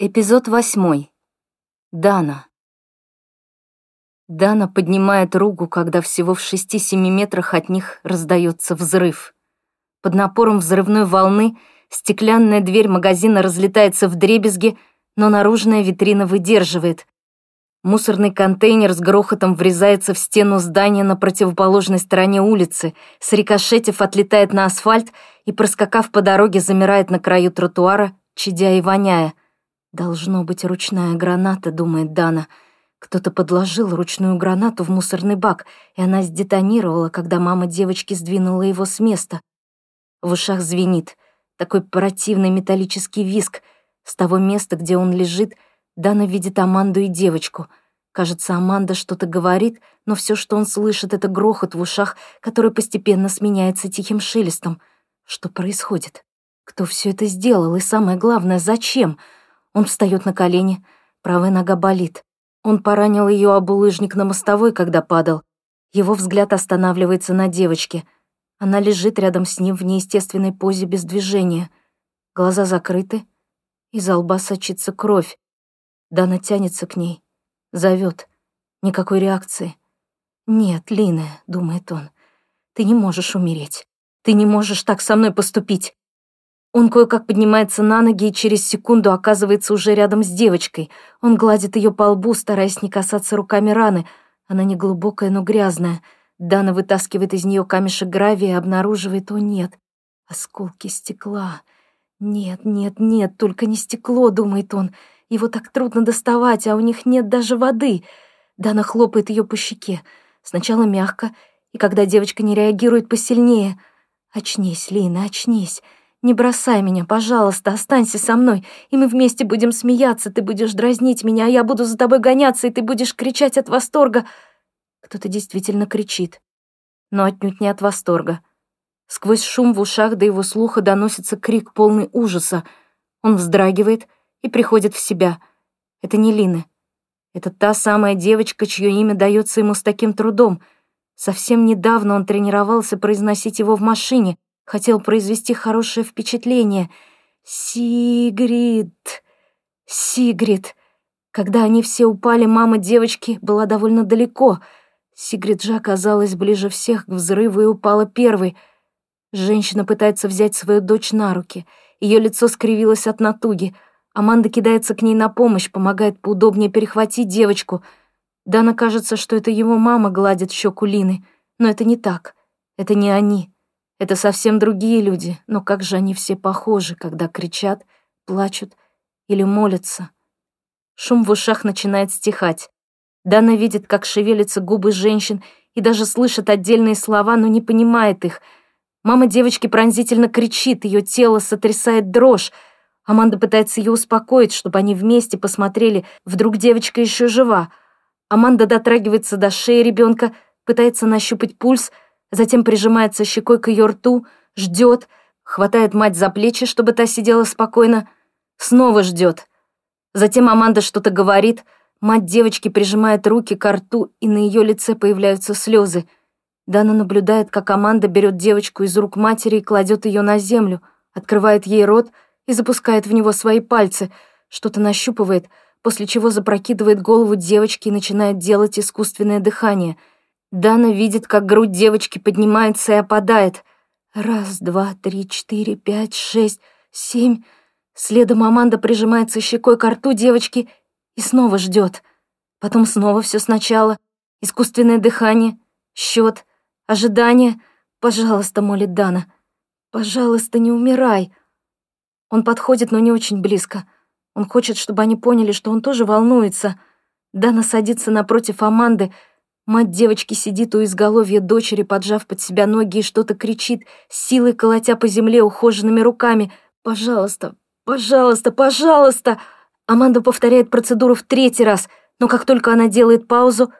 Эпизод восьмой. Дана. Дана поднимает руку, когда всего в шести-семи метрах от них раздается взрыв. Под напором взрывной волны стеклянная дверь магазина разлетается в дребезги, но наружная витрина выдерживает. Мусорный контейнер с грохотом врезается в стену здания на противоположной стороне улицы, срикошетив отлетает на асфальт и, проскакав по дороге, замирает на краю тротуара, чадя и воняя. «Должно быть ручная граната», — думает Дана. Кто-то подложил ручную гранату в мусорный бак, и она сдетонировала, когда мама девочки сдвинула его с места. В ушах звенит. Такой противный металлический виск. С того места, где он лежит, Дана видит Аманду и девочку. Кажется, Аманда что-то говорит, но все, что он слышит, это грохот в ушах, который постепенно сменяется тихим шелестом. Что происходит? Кто все это сделал? И самое главное, зачем? Он встает на колени, правая нога болит. Он поранил ее об улыжник на мостовой, когда падал. Его взгляд останавливается на девочке. Она лежит рядом с ним в неестественной позе без движения. Глаза закрыты, из лба сочится кровь. Дана тянется к ней, зовет. Никакой реакции. «Нет, Лина», — думает он, — «ты не можешь умереть. Ты не можешь так со мной поступить. Он кое-как поднимается на ноги и через секунду оказывается уже рядом с девочкой. Он гладит ее по лбу, стараясь не касаться руками раны. Она не глубокая, но грязная. Дана вытаскивает из нее камешек гравия и обнаруживает, о нет, осколки стекла. Нет, нет, нет, только не стекло, думает он. Его так трудно доставать, а у них нет даже воды. Дана хлопает ее по щеке. Сначала мягко, и когда девочка не реагирует, посильнее. «Очнись, Лина, очнись!» Не бросай меня, пожалуйста, останься со мной, и мы вместе будем смеяться, ты будешь дразнить меня, а я буду за тобой гоняться, и ты будешь кричать от восторга. Кто-то действительно кричит, но отнюдь не от восторга. Сквозь шум в ушах до его слуха доносится крик полный ужаса. Он вздрагивает и приходит в себя. Это не Лина. Это та самая девочка, чье имя дается ему с таким трудом. Совсем недавно он тренировался произносить его в машине — хотел произвести хорошее впечатление. Сигрид, Сигрид. Когда они все упали, мама девочки была довольно далеко. Сигрид же оказалась ближе всех к взрыву и упала первой. Женщина пытается взять свою дочь на руки. Ее лицо скривилось от натуги. Аманда кидается к ней на помощь, помогает поудобнее перехватить девочку. Дана кажется, что это его мама гладит щеку Лины, но это не так. Это не они. Это совсем другие люди, но как же они все похожи, когда кричат, плачут или молятся. Шум в ушах начинает стихать. Дана видит, как шевелятся губы женщин и даже слышит отдельные слова, но не понимает их. Мама девочки пронзительно кричит, ее тело сотрясает дрожь. Аманда пытается ее успокоить, чтобы они вместе посмотрели, вдруг девочка еще жива. Аманда дотрагивается до шеи ребенка, пытается нащупать пульс — затем прижимается щекой к ее рту, ждет, хватает мать за плечи, чтобы та сидела спокойно, снова ждет. Затем Аманда что-то говорит, мать девочки прижимает руки к рту, и на ее лице появляются слезы. Дана наблюдает, как Аманда берет девочку из рук матери и кладет ее на землю, открывает ей рот и запускает в него свои пальцы, что-то нащупывает, после чего запрокидывает голову девочки и начинает делать искусственное дыхание — Дана видит, как грудь девочки поднимается и опадает. Раз, два, три, четыре, пять, шесть, семь. Следом Аманда прижимается щекой к рту девочки и снова ждет. Потом снова все сначала. Искусственное дыхание, счет, ожидание. «Пожалуйста», — молит Дана. «Пожалуйста, не умирай». Он подходит, но не очень близко. Он хочет, чтобы они поняли, что он тоже волнуется. Дана садится напротив Аманды, Мать девочки сидит у изголовья дочери, поджав под себя ноги и что-то кричит, силой колотя по земле ухоженными руками. «Пожалуйста, пожалуйста, пожалуйста!» Аманда повторяет процедуру в третий раз, но как только она делает паузу,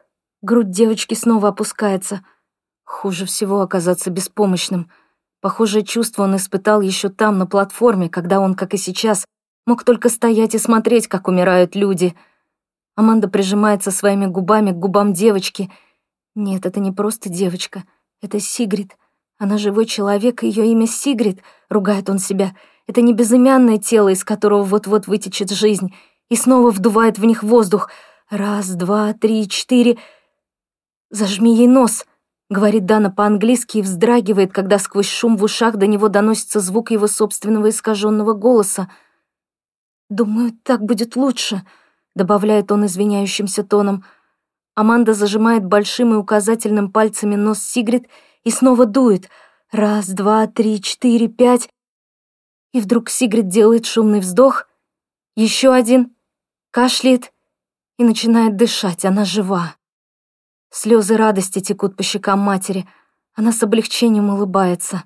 грудь девочки снова опускается. Хуже всего оказаться беспомощным. Похожее чувство он испытал еще там, на платформе, когда он, как и сейчас, мог только стоять и смотреть, как умирают люди — Аманда прижимается своими губами к губам девочки. Нет, это не просто девочка. Это Сигрид. Она живой человек, ее имя Сигрид, ругает он себя. Это не безымянное тело, из которого вот-вот вытечет жизнь, и снова вдувает в них воздух. Раз, два, три, четыре. «Зажми ей нос», — говорит Дана по-английски и вздрагивает, когда сквозь шум в ушах до него доносится звук его собственного искаженного голоса. «Думаю, так будет лучше», — добавляет он извиняющимся тоном. Аманда зажимает большим и указательным пальцами нос Сигрид и снова дует. Раз, два, три, четыре, пять. И вдруг Сигрид делает шумный вздох. Еще один. Кашляет и начинает дышать. Она жива. Слезы радости текут по щекам матери. Она с облегчением улыбается.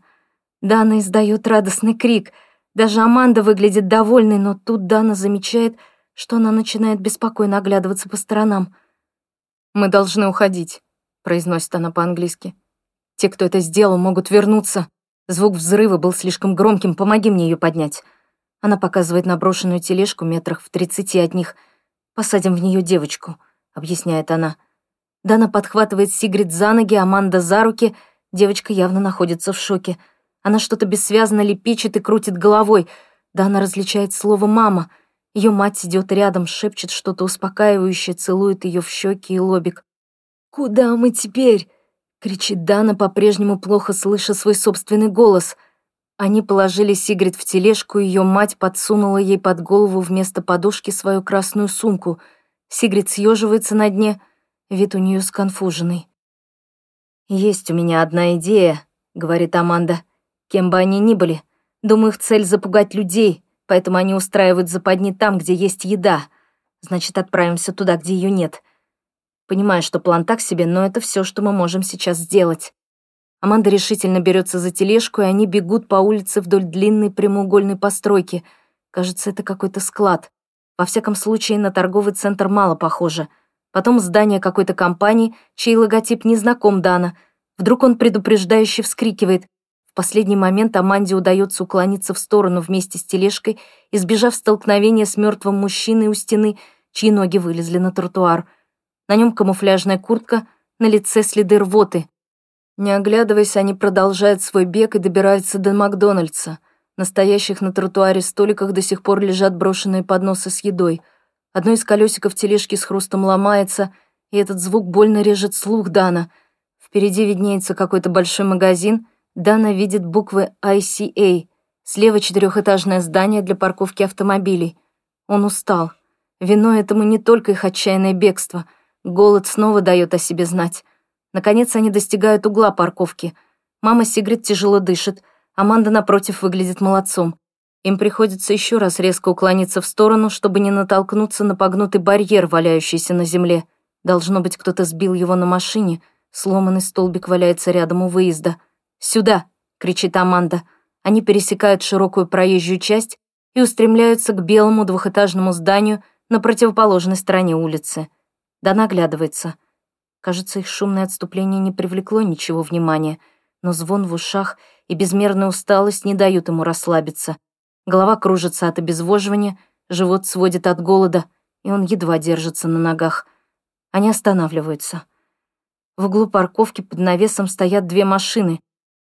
Дана издает радостный крик. Даже Аманда выглядит довольной, но тут Дана замечает, что она начинает беспокойно оглядываться по сторонам. «Мы должны уходить», — произносит она по-английски. «Те, кто это сделал, могут вернуться. Звук взрыва был слишком громким, помоги мне ее поднять». Она показывает на брошенную тележку метрах в тридцати от них. «Посадим в нее девочку», — объясняет она. Дана подхватывает Сигрид за ноги, Аманда за руки. Девочка явно находится в шоке. Она что-то бессвязно лепечет и крутит головой. Дана различает слово «мама». Ее мать идет рядом, шепчет что-то успокаивающее, целует ее в щеки и лобик. «Куда мы теперь?» — кричит Дана, по-прежнему плохо слыша свой собственный голос. Они положили Сигрид в тележку, ее мать подсунула ей под голову вместо подушки свою красную сумку. Сигрид съеживается на дне, вид у нее сконфуженный. «Есть у меня одна идея», — говорит Аманда. «Кем бы они ни были, думаю, их цель — запугать людей, поэтому они устраивают западни там, где есть еда. Значит, отправимся туда, где ее нет. Понимаю, что план так себе, но это все, что мы можем сейчас сделать. Аманда решительно берется за тележку, и они бегут по улице вдоль длинной прямоугольной постройки. Кажется, это какой-то склад. Во всяком случае, на торговый центр мало похоже. Потом здание какой-то компании, чей логотип не знаком Дана. Вдруг он предупреждающе вскрикивает. В последний момент Аманде удается уклониться в сторону вместе с тележкой, избежав столкновения с мертвым мужчиной у стены, чьи ноги вылезли на тротуар. На нем камуфляжная куртка, на лице следы рвоты. Не оглядываясь, они продолжают свой бег и добираются до Макдональдса. На стоящих на тротуаре столиках до сих пор лежат брошенные подносы с едой. Одно из колесиков тележки с хрустом ломается, и этот звук больно режет слух Дана. Впереди виднеется какой-то большой магазин — Дана видит буквы ICA. Слева четырехэтажное здание для парковки автомобилей. Он устал. Виной этому не только их отчаянное бегство. Голод снова дает о себе знать. Наконец они достигают угла парковки. Мама Сигрид тяжело дышит. Аманда, напротив, выглядит молодцом. Им приходится еще раз резко уклониться в сторону, чтобы не натолкнуться на погнутый барьер, валяющийся на земле. Должно быть, кто-то сбил его на машине. Сломанный столбик валяется рядом у выезда. «Сюда!» — кричит Аманда. Они пересекают широкую проезжую часть и устремляются к белому двухэтажному зданию на противоположной стороне улицы. Дана оглядывается. Кажется, их шумное отступление не привлекло ничего внимания, но звон в ушах и безмерная усталость не дают ему расслабиться. Голова кружится от обезвоживания, живот сводит от голода, и он едва держится на ногах. Они останавливаются. В углу парковки под навесом стоят две машины —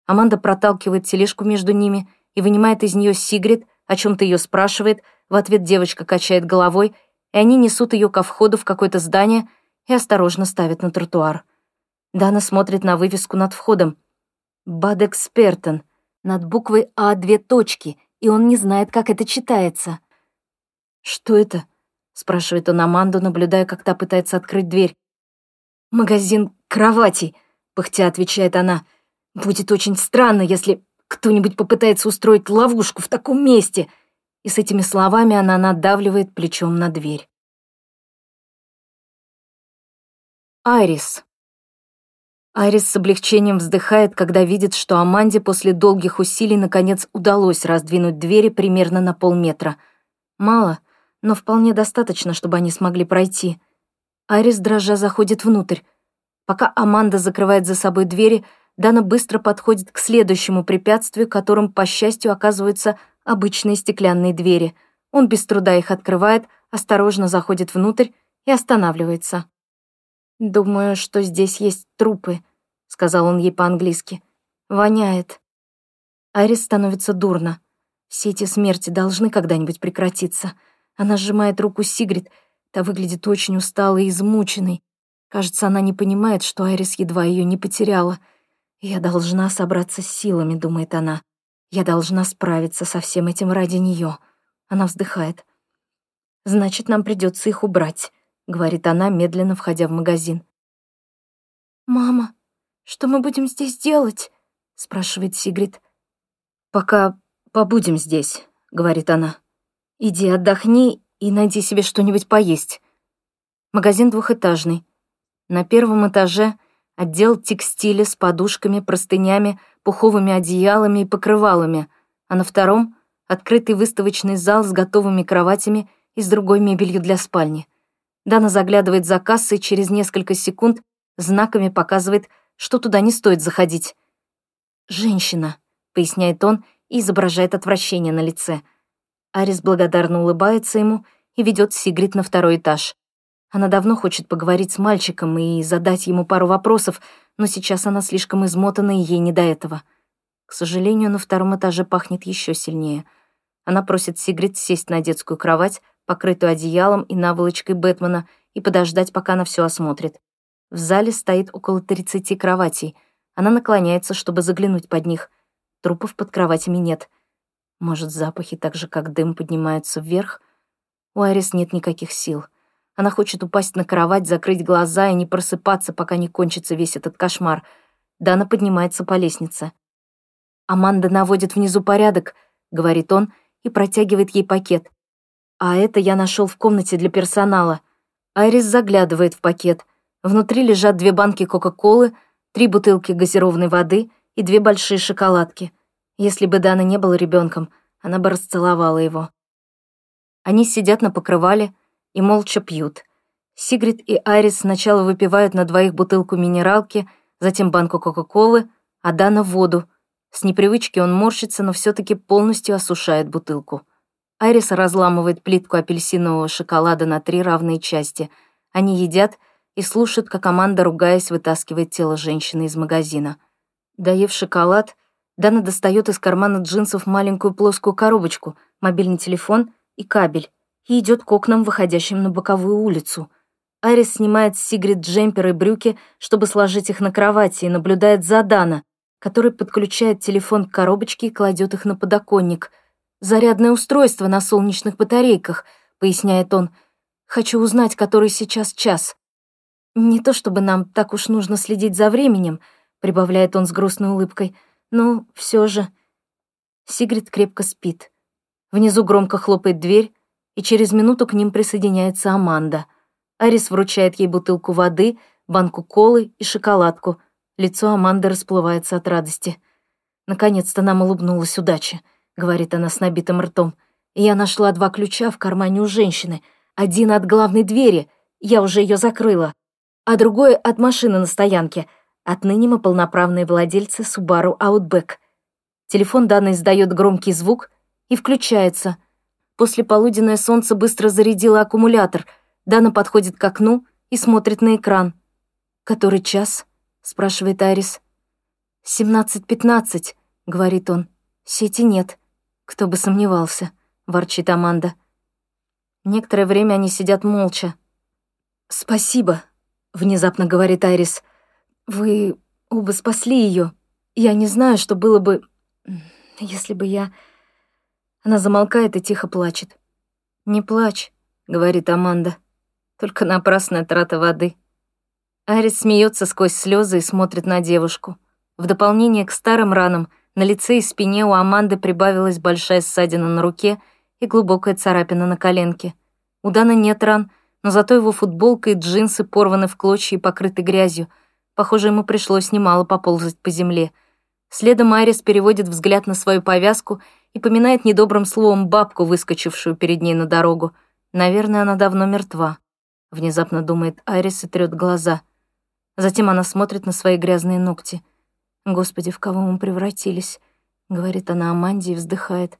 Аманда проталкивает тележку между ними и вынимает из нее Сигрид, о чем то ее спрашивает, в ответ девочка качает головой, и они несут ее ко входу в какое-то здание и осторожно ставят на тротуар. Дана смотрит на вывеску над входом. «Бадэкспертен». Над буквой «А» две точки, и он не знает, как это читается. «Что это?» — спрашивает он Аманду, наблюдая, как та пытается открыть дверь. «Магазин кроватей», — пыхтя отвечает она. Будет очень странно, если кто-нибудь попытается устроить ловушку в таком месте. И с этими словами она надавливает плечом на дверь. Айрис. Айрис с облегчением вздыхает, когда видит, что Аманде после долгих усилий наконец удалось раздвинуть двери примерно на полметра. Мало, но вполне достаточно, чтобы они смогли пройти. Айрис дрожа заходит внутрь. Пока Аманда закрывает за собой двери, Дана быстро подходит к следующему препятствию, которым, по счастью, оказываются обычные стеклянные двери. Он без труда их открывает, осторожно заходит внутрь и останавливается. «Думаю, что здесь есть трупы», — сказал он ей по-английски. «Воняет». Айрис становится дурно. Все эти смерти должны когда-нибудь прекратиться. Она сжимает руку Сигрид, та выглядит очень усталой и измученной. Кажется, она не понимает, что Айрис едва ее не потеряла. «Я должна собраться с силами», — думает она. «Я должна справиться со всем этим ради нее. Она вздыхает. «Значит, нам придется их убрать», — говорит она, медленно входя в магазин. «Мама, что мы будем здесь делать?» — спрашивает Сигрид. «Пока побудем здесь», — говорит она. «Иди отдохни и найди себе что-нибудь поесть». Магазин двухэтажный. На первом этаже отдел текстиля с подушками, простынями, пуховыми одеялами и покрывалами, а на втором — открытый выставочный зал с готовыми кроватями и с другой мебелью для спальни. Дана заглядывает за кассой, через несколько секунд знаками показывает, что туда не стоит заходить. «Женщина», — поясняет он и изображает отвращение на лице. Арис благодарно улыбается ему и ведет Сигрид на второй этаж. Она давно хочет поговорить с мальчиком и задать ему пару вопросов, но сейчас она слишком измотана, и ей не до этого. К сожалению, на втором этаже пахнет еще сильнее. Она просит Сигрид сесть на детскую кровать, покрытую одеялом и наволочкой Бэтмена, и подождать, пока она все осмотрит. В зале стоит около 30 кроватей. Она наклоняется, чтобы заглянуть под них — Трупов под кроватями нет. Может, запахи так же, как дым, поднимаются вверх? У Айрис нет никаких сил. Она хочет упасть на кровать, закрыть глаза и не просыпаться, пока не кончится весь этот кошмар. Дана поднимается по лестнице. «Аманда наводит внизу порядок», — говорит он и протягивает ей пакет. «А это я нашел в комнате для персонала». Айрис заглядывает в пакет. Внутри лежат две банки Кока-Колы, три бутылки газированной воды — и две большие шоколадки. Если бы Дана не была ребенком, она бы расцеловала его. Они сидят на покрывале и молча пьют. Сигрид и Айрис сначала выпивают на двоих бутылку минералки, затем банку Кока-Колы, а Дана — воду. С непривычки он морщится, но все таки полностью осушает бутылку. Айрис разламывает плитку апельсинового шоколада на три равные части. Они едят и слушают, как команда, ругаясь, вытаскивает тело женщины из магазина. Доев шоколад, Дана достает из кармана джинсов маленькую плоскую коробочку, мобильный телефон и кабель и идет к окнам, выходящим на боковую улицу. Арис снимает с Сигрид джемпер и брюки, чтобы сложить их на кровати, и наблюдает за Дана, который подключает телефон к коробочке и кладет их на подоконник. «Зарядное устройство на солнечных батарейках», — поясняет он. «Хочу узнать, который сейчас час». Не то чтобы нам так уж нужно следить за временем — прибавляет он с грустной улыбкой. «Ну, все же...» Сигрид крепко спит. Внизу громко хлопает дверь, и через минуту к ним присоединяется Аманда. Арис вручает ей бутылку воды, банку колы и шоколадку. Лицо Аманды расплывается от радости. «Наконец-то нам улыбнулась удача», — говорит она с набитым ртом. «Я нашла два ключа в кармане у женщины. Один от главной двери, я уже ее закрыла, а другой от машины на стоянке — Отныне мы полноправные владельцы Subaru Outback. Телефон данный издает громкий звук и включается. После полуденное солнце быстро зарядило аккумулятор. Дана подходит к окну и смотрит на экран. «Который час?» — спрашивает Арис. «Семнадцать пятнадцать», — говорит он. «Сети нет». «Кто бы сомневался», — ворчит Аманда. Некоторое время они сидят молча. «Спасибо», — внезапно говорит Айрис. Вы оба спасли ее. Я не знаю, что было бы, если бы я... Она замолкает и тихо плачет. «Не плачь», — говорит Аманда. «Только напрасная трата воды». Арис смеется сквозь слезы и смотрит на девушку. В дополнение к старым ранам на лице и спине у Аманды прибавилась большая ссадина на руке и глубокая царапина на коленке. У Дана нет ран, но зато его футболка и джинсы порваны в клочья и покрыты грязью — Похоже, ему пришлось немало поползать по земле. Следом Айрис переводит взгляд на свою повязку и поминает недобрым словом бабку, выскочившую перед ней на дорогу. Наверное, она давно мертва. Внезапно думает Айрис и трёт глаза. Затем она смотрит на свои грязные ногти. «Господи, в кого мы превратились?» — говорит она Аманде и вздыхает.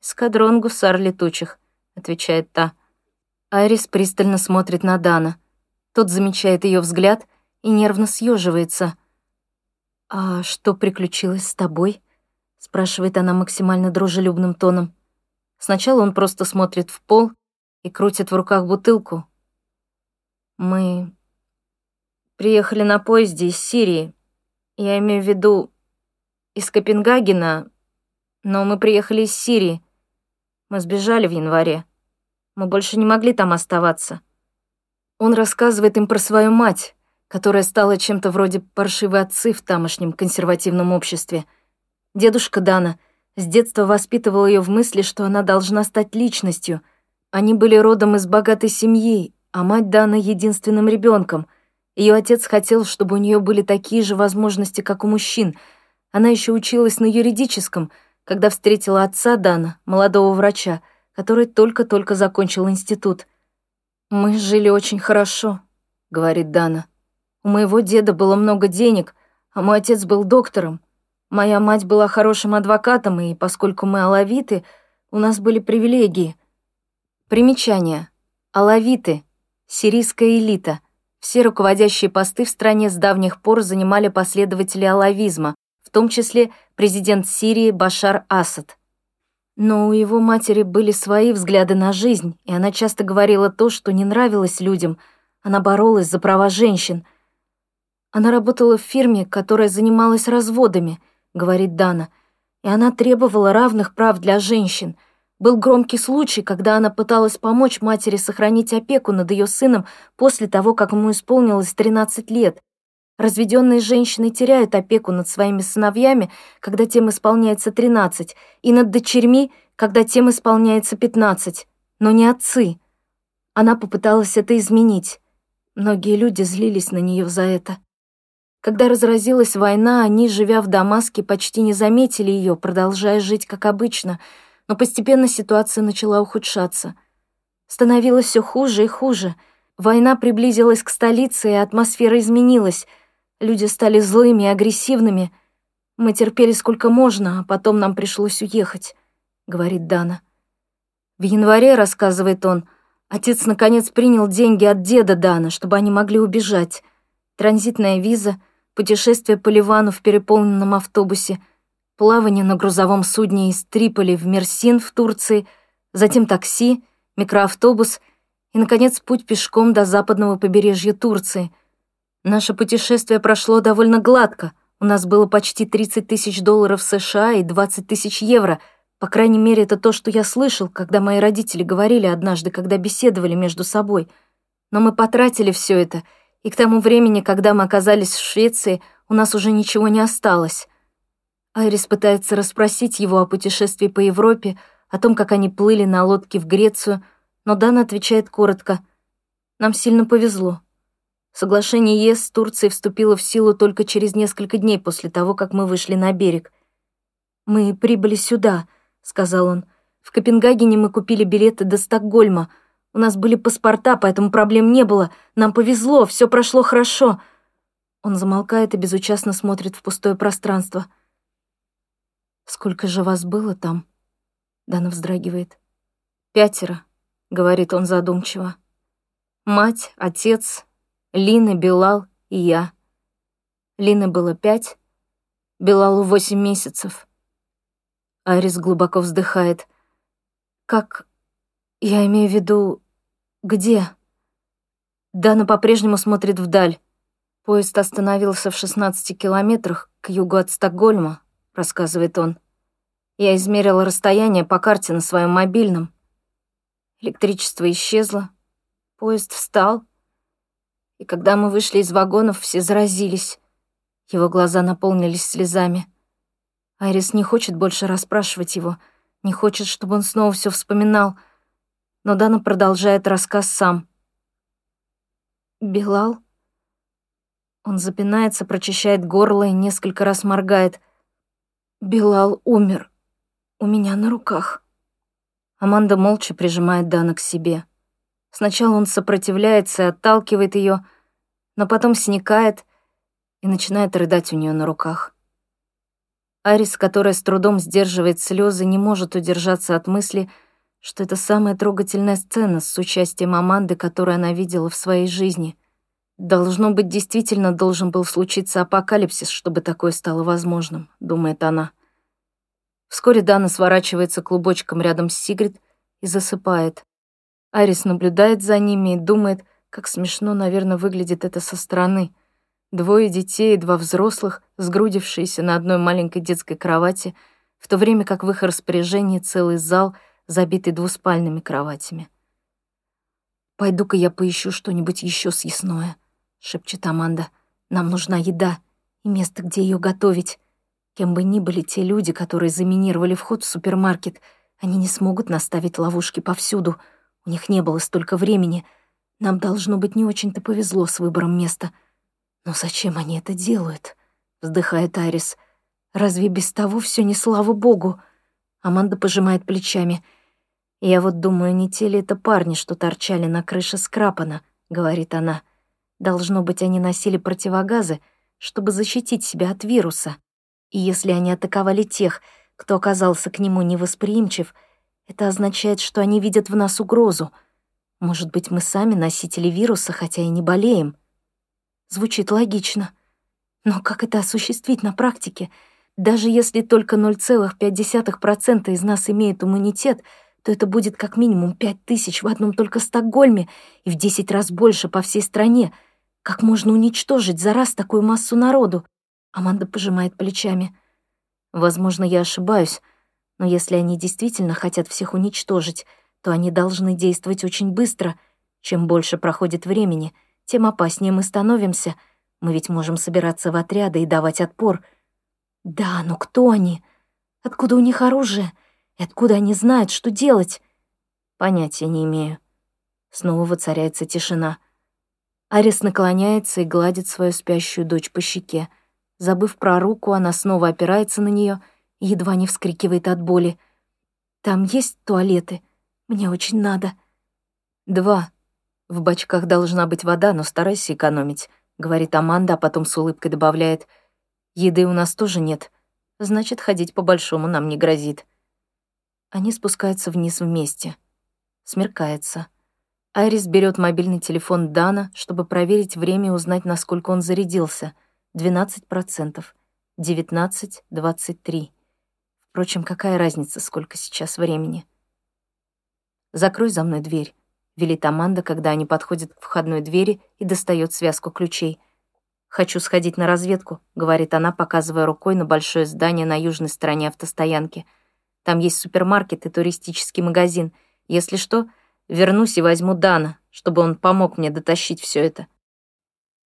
«Эскадрон гусар летучих», — отвечает та. Айрис пристально смотрит на Дана. Тот замечает ее взгляд и нервно съеживается. «А что приключилось с тобой?» — спрашивает она максимально дружелюбным тоном. Сначала он просто смотрит в пол и крутит в руках бутылку. Мы приехали на поезде из Сирии. Я имею в виду из Копенгагена, но мы приехали из Сирии. Мы сбежали в январе. Мы больше не могли там оставаться. Он рассказывает им про свою мать, которая стала чем-то вроде паршивой отцы в тамошнем консервативном обществе. Дедушка Дана с детства воспитывал ее в мысли, что она должна стать личностью. Они были родом из богатой семьи, а мать Дана — единственным ребенком. Ее отец хотел, чтобы у нее были такие же возможности, как у мужчин. Она еще училась на юридическом, когда встретила отца Дана, молодого врача, который только-только закончил институт. «Мы жили очень хорошо», — говорит Дана. У моего деда было много денег, а мой отец был доктором. Моя мать была хорошим адвокатом, и поскольку мы алавиты, у нас были привилегии. Примечание. Алавиты. Сирийская элита. Все руководящие посты в стране с давних пор занимали последователи алавизма, в том числе президент Сирии Башар Асад. Но у его матери были свои взгляды на жизнь, и она часто говорила то, что не нравилось людям. Она боролась за права женщин — она работала в фирме, которая занималась разводами, говорит Дана, и она требовала равных прав для женщин. Был громкий случай, когда она пыталась помочь матери сохранить опеку над ее сыном после того, как ему исполнилось 13 лет. Разведенные женщины теряют опеку над своими сыновьями, когда тем исполняется 13, и над дочерьми, когда тем исполняется 15, но не отцы. Она попыталась это изменить. Многие люди злились на нее за это. Когда разразилась война, они, живя в Дамаске, почти не заметили ее, продолжая жить как обычно, но постепенно ситуация начала ухудшаться. Становилось все хуже и хуже. Война приблизилась к столице, и атмосфера изменилась. Люди стали злыми и агрессивными. Мы терпели сколько можно, а потом нам пришлось уехать, — говорит Дана. В январе, рассказывает он, отец наконец принял деньги от деда Дана, чтобы они могли убежать. Транзитная виза — путешествие по Ливану в переполненном автобусе, плавание на грузовом судне из Триполи в Мерсин в Турции, затем такси, микроавтобус и, наконец, путь пешком до западного побережья Турции. Наше путешествие прошло довольно гладко. У нас было почти 30 тысяч долларов США и 20 тысяч евро. По крайней мере, это то, что я слышал, когда мои родители говорили однажды, когда беседовали между собой. Но мы потратили все это — и к тому времени, когда мы оказались в Швеции, у нас уже ничего не осталось. Айрис пытается расспросить его о путешествии по Европе, о том, как они плыли на лодке в Грецию, но Дан отвечает коротко. «Нам сильно повезло. Соглашение ЕС с Турцией вступило в силу только через несколько дней после того, как мы вышли на берег. «Мы прибыли сюда», — сказал он. «В Копенгагене мы купили билеты до Стокгольма», — у нас были паспорта, поэтому проблем не было. Нам повезло, все прошло хорошо». Он замолкает и безучастно смотрит в пустое пространство. «Сколько же вас было там?» Дана вздрагивает. «Пятеро», — говорит он задумчиво. «Мать, отец, Лина, Белал и я. Лины было пять, Белалу восемь месяцев». Арис глубоко вздыхает. «Как... Я имею в виду, «Где?» Дана по-прежнему смотрит вдаль. Поезд остановился в 16 километрах к югу от Стокгольма, рассказывает он. Я измерила расстояние по карте на своем мобильном. Электричество исчезло, поезд встал, и когда мы вышли из вагонов, все заразились. Его глаза наполнились слезами. Айрис не хочет больше расспрашивать его, не хочет, чтобы он снова все вспоминал — но Дана продолжает рассказ сам. «Белал?» Он запинается, прочищает горло и несколько раз моргает. «Белал умер. У меня на руках». Аманда молча прижимает Дана к себе. Сначала он сопротивляется и отталкивает ее, но потом сникает и начинает рыдать у нее на руках. Арис, которая с трудом сдерживает слезы, не может удержаться от мысли — что это самая трогательная сцена с участием Аманды, которую она видела в своей жизни. Должно быть, действительно должен был случиться апокалипсис, чтобы такое стало возможным, думает она. Вскоре Дана сворачивается клубочком рядом с Сигрид и засыпает. Арис наблюдает за ними и думает, как смешно, наверное, выглядит это со стороны. Двое детей и два взрослых, сгрудившиеся на одной маленькой детской кровати, в то время как в их распоряжении целый зал, забитый двуспальными кроватями. «Пойду-ка я поищу что-нибудь еще съестное», — шепчет Аманда. «Нам нужна еда и место, где ее готовить. Кем бы ни были те люди, которые заминировали вход в супермаркет, они не смогут наставить ловушки повсюду. У них не было столько времени — нам, должно быть, не очень-то повезло с выбором места. Но зачем они это делают? Вздыхает Арис. Разве без того все не слава богу? Аманда пожимает плечами. Я вот думаю, не те ли это парни, что торчали на крыше скрапана, говорит она. Должно быть, они носили противогазы, чтобы защитить себя от вируса. И если они атаковали тех, кто оказался к нему невосприимчив, это означает, что они видят в нас угрозу — может быть, мы сами носители вируса, хотя и не болеем? Звучит логично. Но как это осуществить на практике? Даже если только 0,5% из нас имеет иммунитет, то это будет как минимум 5 тысяч в одном только Стокгольме и в 10 раз больше по всей стране. Как можно уничтожить за раз такую массу народу? Аманда пожимает плечами. Возможно, я ошибаюсь, но если они действительно хотят всех уничтожить, то они должны действовать очень быстро. Чем больше проходит времени, тем опаснее мы становимся. Мы ведь можем собираться в отряды и давать отпор. Да, но кто они? Откуда у них оружие? И откуда они знают, что делать? Понятия не имею. Снова воцаряется тишина. Арис наклоняется и гладит свою спящую дочь по щеке. Забыв про руку, она снова опирается на нее и едва не вскрикивает от боли. «Там есть туалеты?» Мне очень надо». «Два. В бачках должна быть вода, но старайся экономить», — говорит Аманда, а потом с улыбкой добавляет. «Еды у нас тоже нет. Значит, ходить по-большому нам не грозит». Они спускаются вниз вместе. Смеркается. Айрис берет мобильный телефон Дана, чтобы проверить время и узнать, насколько он зарядился. 12%. 19-23. Впрочем, какая разница, сколько сейчас времени? «Закрой за мной дверь», — велит Аманда, когда они подходят к входной двери и достает связку ключей. «Хочу сходить на разведку», — говорит она, показывая рукой на большое здание на южной стороне автостоянки. «Там есть супермаркет и туристический магазин. Если что, вернусь и возьму Дана, чтобы он помог мне дотащить все это».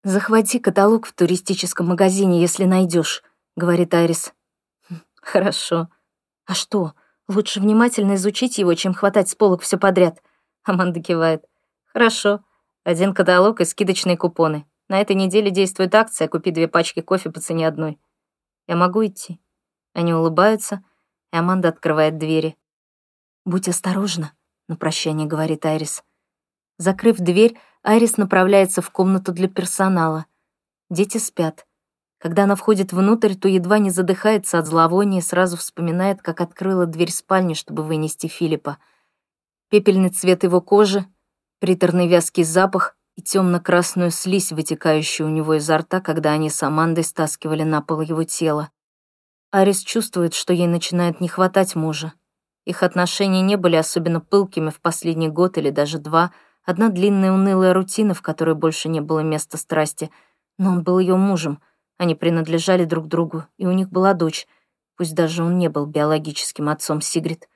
«Захвати каталог в туристическом магазине, если найдешь, говорит Айрис. «Хм, «Хорошо. А что?» Лучше внимательно изучить его, чем хватать с полок все подряд. Аманда кивает. Хорошо. Один каталог и скидочные купоны. На этой неделе действует акция «Купи две пачки кофе по цене одной». Я могу идти? Они улыбаются, и Аманда открывает двери. «Будь осторожна», — на прощание говорит Айрис. Закрыв дверь, Айрис направляется в комнату для персонала. Дети спят. Когда она входит внутрь, то едва не задыхается от зловония и сразу вспоминает, как открыла дверь спальни, чтобы вынести Филиппа. Пепельный цвет его кожи, приторный вязкий запах и темно-красную слизь, вытекающую у него изо рта, когда они с Амандой стаскивали на пол его тело. Арис чувствует, что ей начинает не хватать мужа. Их отношения не были особенно пылкими в последний год или даже два, одна длинная унылая рутина, в которой больше не было места страсти, но он был ее мужем — они принадлежали друг другу, и у них была дочь, пусть даже он не был биологическим отцом Сигрид.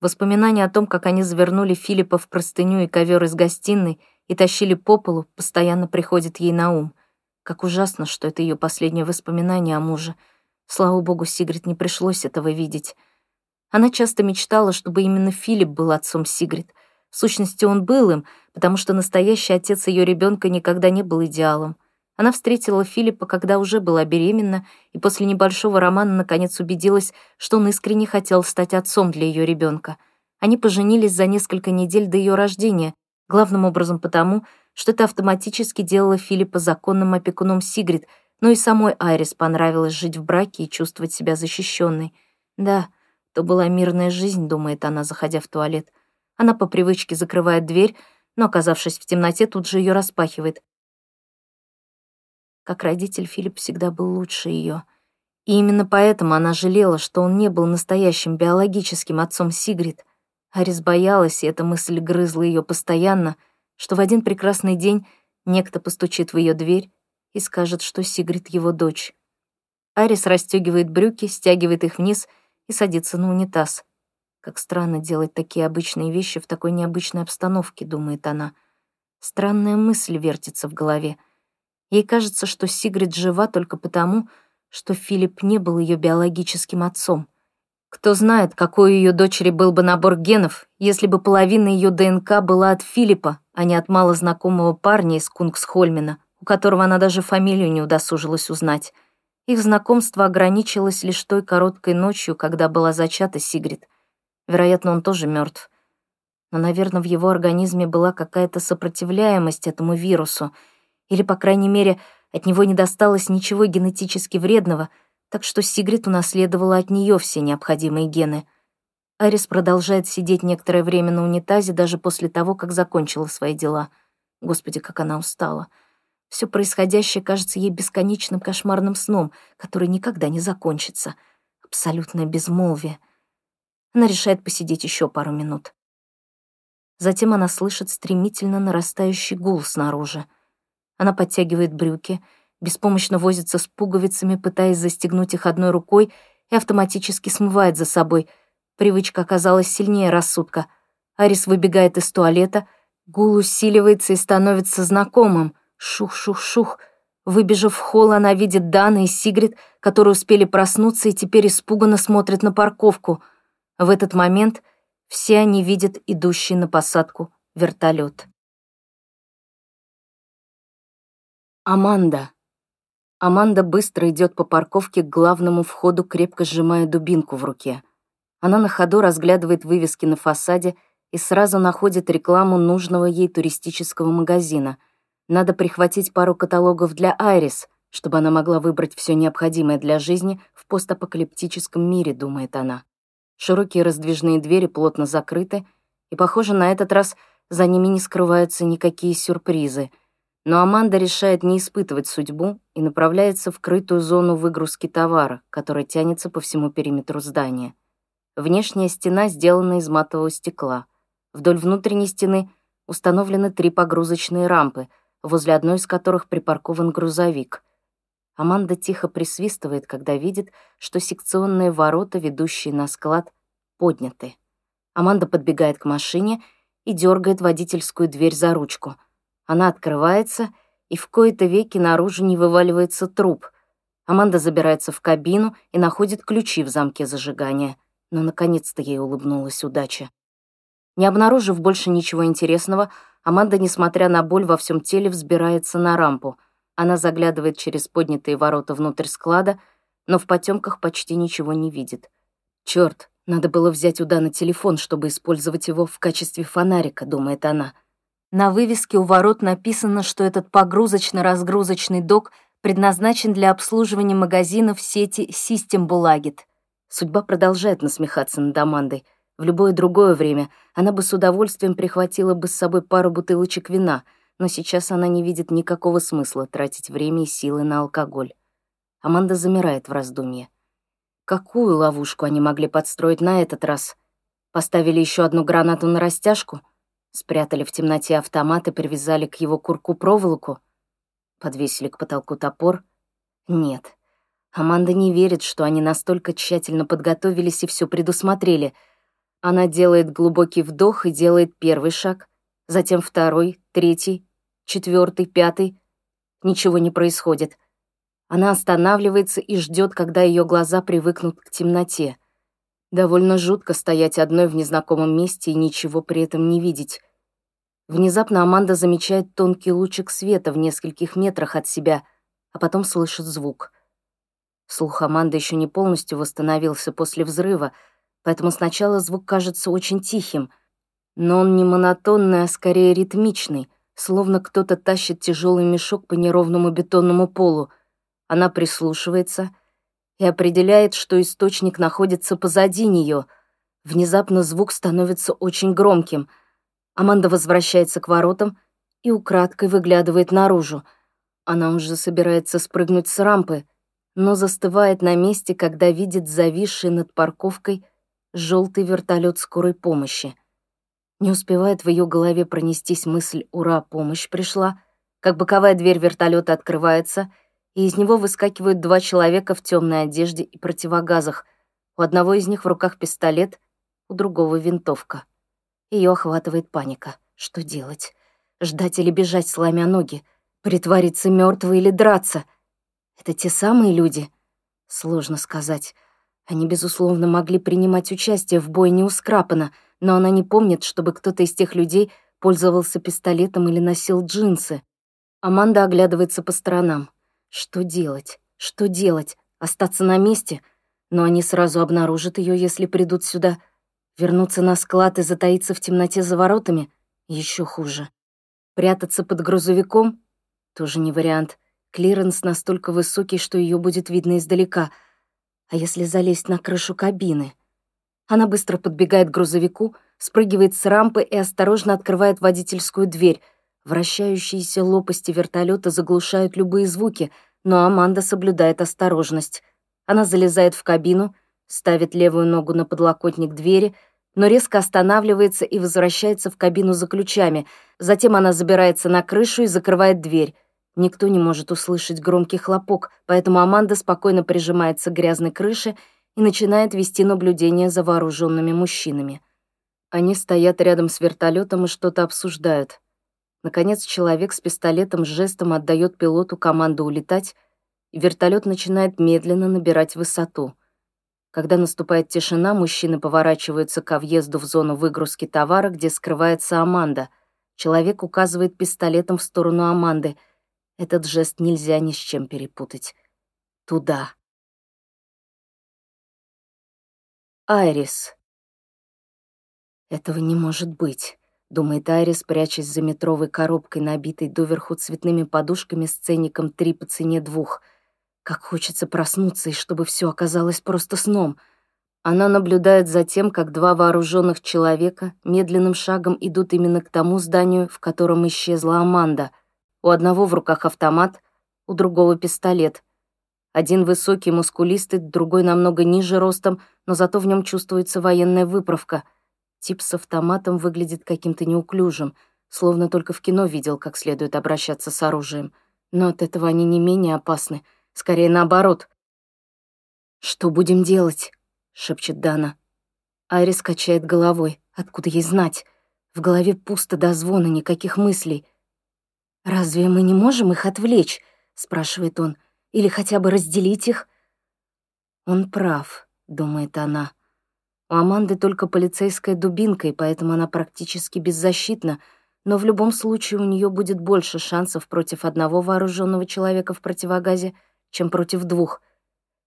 Воспоминания о том, как они завернули Филиппа в простыню и ковер из гостиной и тащили по полу, постоянно приходит ей на ум. Как ужасно, что это ее последнее воспоминание о муже. Слава богу, Сигрид не пришлось этого видеть. Она часто мечтала, чтобы именно Филипп был отцом Сигрид. В сущности, он был им, потому что настоящий отец ее ребенка никогда не был идеалом. Она встретила Филиппа, когда уже была беременна, и после небольшого романа наконец убедилась, что он искренне хотел стать отцом для ее ребенка. Они поженились за несколько недель до ее рождения, главным образом потому, что это автоматически делало Филиппа законным опекуном Сигрид, но и самой Айрис понравилось жить в браке и чувствовать себя защищенной. Да, то была мирная жизнь, думает она, заходя в туалет. Она по привычке закрывает дверь, но, оказавшись в темноте, тут же ее распахивает. Как родитель Филипп всегда был лучше ее. И именно поэтому она жалела, что он не был настоящим биологическим отцом Сигрид. Арис боялась, и эта мысль грызла ее постоянно, что в один прекрасный день некто постучит в ее дверь и скажет, что Сигрид его дочь. Арис расстегивает брюки, стягивает их вниз и садится на унитаз. Как странно делать такие обычные вещи в такой необычной обстановке, думает она. Странная мысль вертится в голове. Ей кажется, что Сигрид жива только потому, что Филипп не был ее биологическим отцом. Кто знает, какой у ее дочери был бы набор генов, если бы половина ее ДНК была от Филиппа, а не от малознакомого парня из Кунгсхольмена, у которого она даже фамилию не удосужилась узнать. Их знакомство ограничилось лишь той короткой ночью, когда была зачата Сигрид. Вероятно, он тоже мертв. Но, наверное, в его организме была какая-то сопротивляемость этому вирусу, или, по крайней мере, от него не досталось ничего генетически вредного, так что Сигрид унаследовала от нее все необходимые гены. Арис продолжает сидеть некоторое время на унитазе даже после того, как закончила свои дела. Господи, как она устала. Все происходящее кажется ей бесконечным кошмарным сном, который никогда не закончится. Абсолютное безмолвие. Она решает посидеть еще пару минут. Затем она слышит стремительно нарастающий гул снаружи — она подтягивает брюки, беспомощно возится с пуговицами, пытаясь застегнуть их одной рукой и автоматически смывает за собой. Привычка оказалась сильнее рассудка. Арис выбегает из туалета, гул усиливается и становится знакомым. Шух-шух-шух. Выбежав в холл, она видит Дана и Сигрид, которые успели проснуться и теперь испуганно смотрят на парковку. В этот момент все они видят идущий на посадку вертолет. Аманда. Аманда быстро идет по парковке к главному входу, крепко сжимая дубинку в руке. Она на ходу разглядывает вывески на фасаде и сразу находит рекламу нужного ей туристического магазина. Надо прихватить пару каталогов для Айрис, чтобы она могла выбрать все необходимое для жизни в постапокалиптическом мире, думает она. Широкие раздвижные двери плотно закрыты, и, похоже, на этот раз за ними не скрываются никакие сюрпризы — но Аманда решает не испытывать судьбу и направляется в крытую зону выгрузки товара, которая тянется по всему периметру здания. Внешняя стена сделана из матового стекла. Вдоль внутренней стены установлены три погрузочные рампы, возле одной из которых припаркован грузовик. Аманда тихо присвистывает, когда видит, что секционные ворота, ведущие на склад, подняты. Аманда подбегает к машине и дергает водительскую дверь за ручку — она открывается, и в кои-то веки наружу не вываливается труп. Аманда забирается в кабину и находит ключи в замке зажигания. Но наконец-то ей улыбнулась удача. Не обнаружив больше ничего интересного, Аманда, несмотря на боль во всем теле, взбирается на рампу. Она заглядывает через поднятые ворота внутрь склада, но в потемках почти ничего не видит. Черт, надо было взять у Дана телефон, чтобы использовать его в качестве фонарика, думает она. На вывеске у ворот написано, что этот погрузочно-разгрузочный док предназначен для обслуживания магазинов сети System Bulagit. Судьба продолжает насмехаться над Амандой. В любое другое время она бы с удовольствием прихватила бы с собой пару бутылочек вина, но сейчас она не видит никакого смысла тратить время и силы на алкоголь. Аманда замирает в раздумье. Какую ловушку они могли подстроить на этот раз? Поставили еще одну гранату на растяжку — Спрятали в темноте автомат и привязали к его курку проволоку. Подвесили к потолку топор. Нет. Аманда не верит, что они настолько тщательно подготовились и все предусмотрели. Она делает глубокий вдох и делает первый шаг, затем второй, третий, четвертый, пятый. Ничего не происходит. Она останавливается и ждет, когда ее глаза привыкнут к темноте. Довольно жутко стоять одной в незнакомом месте и ничего при этом не видеть. Внезапно Аманда замечает тонкий лучик света в нескольких метрах от себя, а потом слышит звук. Слух Аманды еще не полностью восстановился после взрыва, поэтому сначала звук кажется очень тихим, но он не монотонный, а скорее ритмичный, словно кто-то тащит тяжелый мешок по неровному бетонному полу. Она прислушивается — и определяет, что источник находится позади нее. Внезапно звук становится очень громким. Аманда возвращается к воротам и украдкой выглядывает наружу. Она уже собирается спрыгнуть с рампы, но застывает на месте, когда видит зависший над парковкой желтый вертолет скорой помощи. Не успевает в ее голове пронестись мысль «Ура, помощь пришла!», как боковая дверь вертолета открывается, и из него выскакивают два человека в темной одежде и противогазах. У одного из них в руках пистолет, у другого винтовка. Ее охватывает паника. Что делать? Ждать или бежать, сломя ноги? Притвориться мертвой или драться? Это те самые люди? Сложно сказать. Они, безусловно, могли принимать участие в бое не у Скрапана, но она не помнит, чтобы кто-то из тех людей пользовался пистолетом или носил джинсы. Аманда оглядывается по сторонам. Что делать? Что делать? Остаться на месте? Но они сразу обнаружат ее, если придут сюда. Вернуться на склад и затаиться в темноте за воротами? Еще хуже. Прятаться под грузовиком? Тоже не вариант. Клиренс настолько высокий, что ее будет видно издалека — а если залезть на крышу кабины? Она быстро подбегает к грузовику, спрыгивает с рампы и осторожно открывает водительскую дверь. Вращающиеся лопасти вертолета заглушают любые звуки, но Аманда соблюдает осторожность. Она залезает в кабину, ставит левую ногу на подлокотник двери, но резко останавливается и возвращается в кабину за ключами. Затем она забирается на крышу и закрывает дверь. Никто не может услышать громкий хлопок, поэтому Аманда спокойно прижимается к грязной крыше и начинает вести наблюдение за вооруженными мужчинами. Они стоят рядом с вертолетом и что-то обсуждают. Наконец, человек с пистолетом жестом отдает пилоту команду улетать, и вертолет начинает медленно набирать высоту. Когда наступает тишина, мужчины поворачиваются ко въезду в зону выгрузки товара, где скрывается Аманда. Человек указывает пистолетом в сторону Аманды — этот жест нельзя ни с чем перепутать. Туда. Айрис. Этого не может быть, думает Айрис, прячась за метровой коробкой, набитой доверху цветными подушками с ценником три по цене двух. Как хочется проснуться, и чтобы все оказалось просто сном. Она наблюдает за тем, как два вооруженных человека медленным шагом идут именно к тому зданию, в котором исчезла Аманда — у одного в руках автомат, у другого пистолет. Один высокий, мускулистый, другой намного ниже ростом, но зато в нем чувствуется военная выправка. Тип с автоматом выглядит каким-то неуклюжим, словно только в кино видел, как следует обращаться с оружием. Но от этого они не менее опасны, скорее наоборот. «Что будем делать?» — шепчет Дана. Айрис качает головой. Откуда ей знать? В голове пусто до звона, никаких мыслей — «Разве мы не можем их отвлечь?» — спрашивает он. «Или хотя бы разделить их?» «Он прав», — думает она. У Аманды только полицейская дубинка, и поэтому она практически беззащитна, но в любом случае у нее будет больше шансов против одного вооруженного человека в противогазе, чем против двух.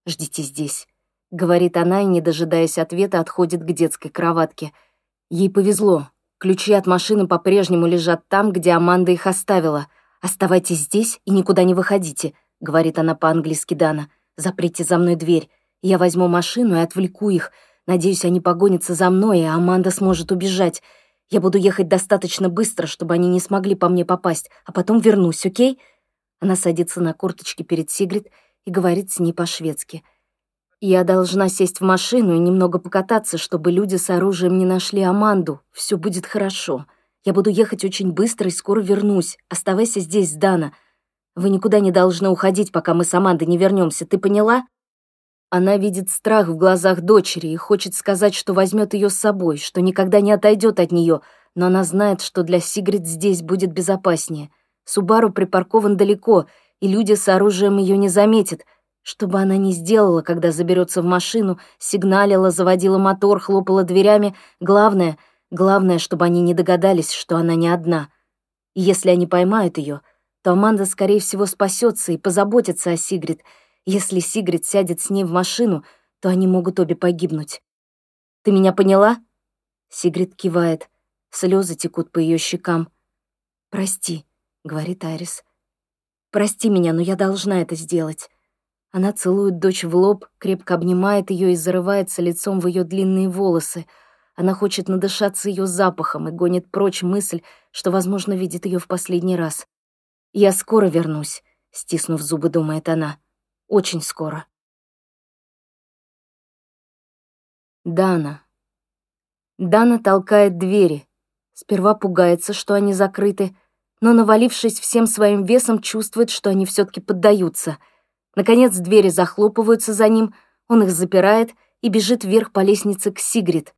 «Ждите здесь», — говорит она и, не дожидаясь ответа, отходит к детской кроватке. Ей повезло, Ключи от машины по-прежнему лежат там, где Аманда их оставила. «Оставайтесь здесь и никуда не выходите», — говорит она по-английски Дана. «Заприте за мной дверь. Я возьму машину и отвлеку их. Надеюсь, они погонятся за мной, и Аманда сможет убежать. Я буду ехать достаточно быстро, чтобы они не смогли по мне попасть, а потом вернусь, окей?» Она садится на корточки перед Сигрид и говорит с ней по-шведски — я должна сесть в машину и немного покататься, чтобы люди с оружием не нашли Аманду. Все будет хорошо. Я буду ехать очень быстро и скоро вернусь. Оставайся здесь, Дана. Вы никуда не должны уходить, пока мы с Амандой не вернемся. Ты поняла? Она видит страх в глазах дочери и хочет сказать, что возьмет ее с собой, что никогда не отойдет от нее, но она знает, что для Сигрид здесь будет безопаснее. Субару припаркован далеко, и люди с оружием ее не заметят — что бы она ни сделала, когда заберется в машину, сигналила, заводила мотор, хлопала дверями, главное, главное, чтобы они не догадались, что она не одна. И если они поймают ее, то Аманда, скорее всего, спасется и позаботится о Сигрид. Если Сигрид сядет с ней в машину, то они могут обе погибнуть. «Ты меня поняла?» Сигрид кивает. Слезы текут по ее щекам. «Прости», — говорит Арис. «Прости меня, но я должна это сделать». Она целует дочь в лоб, крепко обнимает ее и зарывается лицом в ее длинные волосы. Она хочет надышаться ее запахом и гонит прочь мысль, что, возможно, видит ее в последний раз. «Я скоро вернусь», — стиснув зубы, думает она. Очень скоро. Дана. Дана толкает двери. Сперва пугается, что они закрыты, но, навалившись всем своим весом, чувствует, что они все таки поддаются. Наконец двери захлопываются за ним, он их запирает и бежит вверх по лестнице к Сигрид.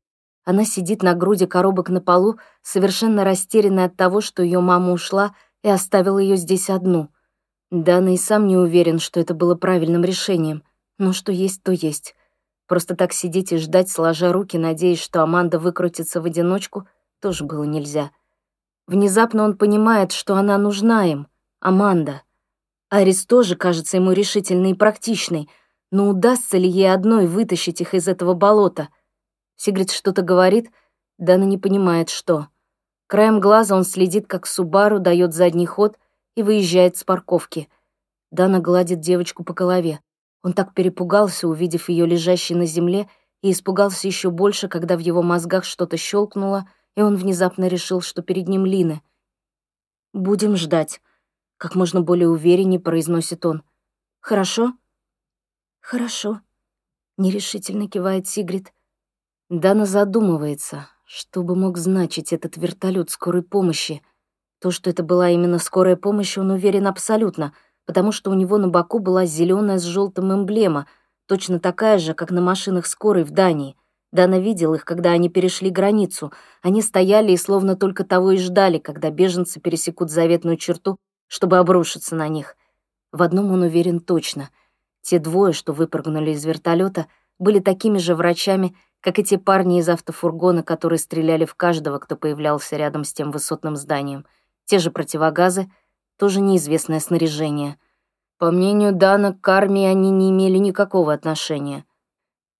Она сидит на груди коробок на полу, совершенно растерянная от того, что ее мама ушла и оставила ее здесь одну. Дана и сам не уверен, что это было правильным решением, но что есть, то есть. Просто так сидеть и ждать, сложа руки, надеясь, что Аманда выкрутится в одиночку, тоже было нельзя. Внезапно он понимает, что она нужна им, Аманда. Арис тоже кажется ему решительной и практичной, но удастся ли ей одной вытащить их из этого болота? Сигрид что-то говорит, Дана не понимает, что. Краем глаза он следит, как Субару дает задний ход и выезжает с парковки. Дана гладит девочку по голове. Он так перепугался, увидев ее лежащей на земле, и испугался еще больше, когда в его мозгах что-то щелкнуло, и он внезапно решил, что перед ним Лина. «Будем ждать», — как можно более увереннее произносит он. «Хорошо?» «Хорошо», — нерешительно кивает Сигрид. Дана задумывается, что бы мог значить этот вертолет скорой помощи. То, что это была именно скорая помощь, он уверен абсолютно — потому что у него на боку была зеленая с желтым эмблема, точно такая же, как на машинах скорой в Дании. Дана видел их, когда они перешли границу. Они стояли и словно только того и ждали, когда беженцы пересекут заветную черту, чтобы обрушиться на них. В одном он уверен точно. Те двое, что выпрыгнули из вертолета, были такими же врачами, как и те парни из автофургона, которые стреляли в каждого, кто появлялся рядом с тем высотным зданием. Те же противогазы — тоже неизвестное снаряжение. По мнению Дана, к армии они не имели никакого отношения.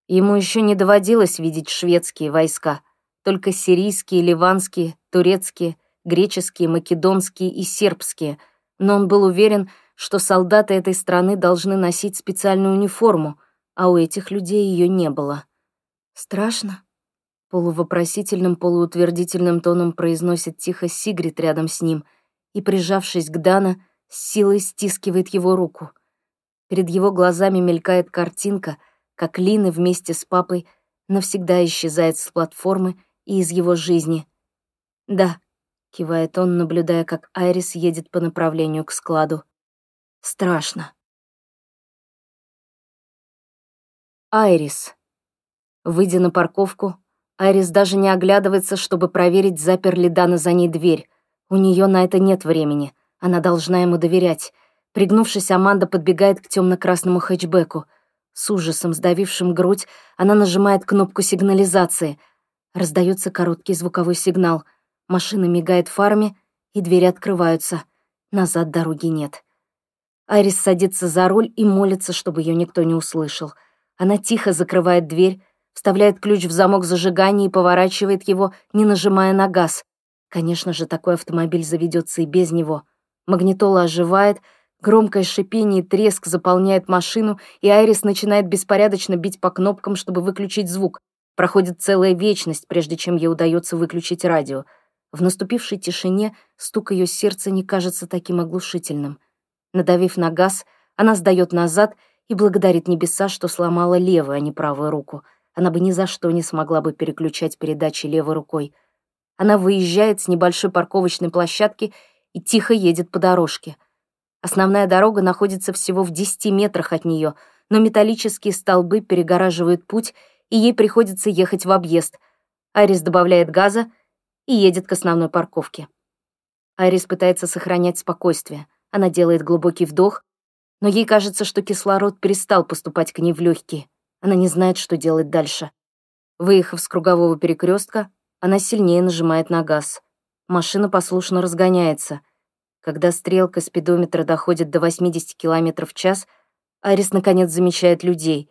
Ему еще не доводилось видеть шведские войска, только сирийские, ливанские, турецкие, греческие, македонские и сербские, но он был уверен, что солдаты этой страны должны носить специальную униформу, а у этих людей ее не было. «Страшно?» Полувопросительным, полуутвердительным тоном произносит тихо Сигрид рядом с ним — и, прижавшись к Дана, с силой стискивает его руку. Перед его глазами мелькает картинка, как Лина вместе с папой навсегда исчезает с платформы и из его жизни. «Да», — кивает он, наблюдая, как Айрис едет по направлению к складу. «Страшно». Айрис. Выйдя на парковку, Айрис даже не оглядывается, чтобы проверить, запер ли Дана за ней дверь. У нее на это нет времени. Она должна ему доверять. Пригнувшись, Аманда подбегает к темно-красному хэтчбеку. С ужасом, сдавившим грудь, она нажимает кнопку сигнализации. Раздается короткий звуковой сигнал. Машина мигает фарами, и двери открываются. Назад дороги нет. Айрис садится за руль и молится, чтобы ее никто не услышал. Она тихо закрывает дверь, вставляет ключ в замок зажигания и поворачивает его, не нажимая на газ. Конечно же, такой автомобиль заведется и без него. Магнитола оживает, громкое шипение и треск заполняет машину, и Айрис начинает беспорядочно бить по кнопкам, чтобы выключить звук. Проходит целая вечность, прежде чем ей удается выключить радио. В наступившей тишине стук ее сердца не кажется таким оглушительным. Надавив на газ, она сдает назад и благодарит небеса, что сломала левую, а не правую руку. Она бы ни за что не смогла бы переключать передачи левой рукой. Она выезжает с небольшой парковочной площадки и тихо едет по дорожке. Основная дорога находится всего в 10 метрах от нее, но металлические столбы перегораживают путь, и ей приходится ехать в объезд. Арис добавляет газа и едет к основной парковке. Арис пытается сохранять спокойствие. Она делает глубокий вдох, но ей кажется, что кислород перестал поступать к ней в легкие. Она не знает, что делать дальше. Выехав с кругового перекрестка, она сильнее нажимает на газ. Машина послушно разгоняется. Когда стрелка спидометра доходит до 80 км в час, Арис наконец замечает людей.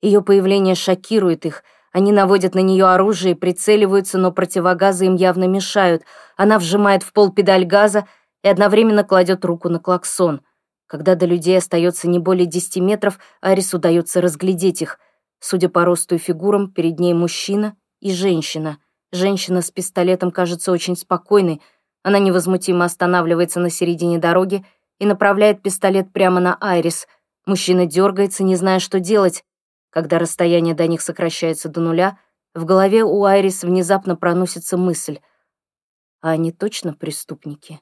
Ее появление шокирует их. Они наводят на нее оружие, прицеливаются, но противогазы им явно мешают. Она вжимает в пол педаль газа и одновременно кладет руку на клаксон. Когда до людей остается не более 10 метров, Арис удается разглядеть их. Судя по росту и фигурам, перед ней мужчина и женщина. Женщина с пистолетом кажется очень спокойной. Она невозмутимо останавливается на середине дороги и направляет пистолет прямо на Айрис. Мужчина дергается, не зная, что делать. Когда расстояние до них сокращается до нуля, в голове у Айрис внезапно проносится мысль. А они точно преступники?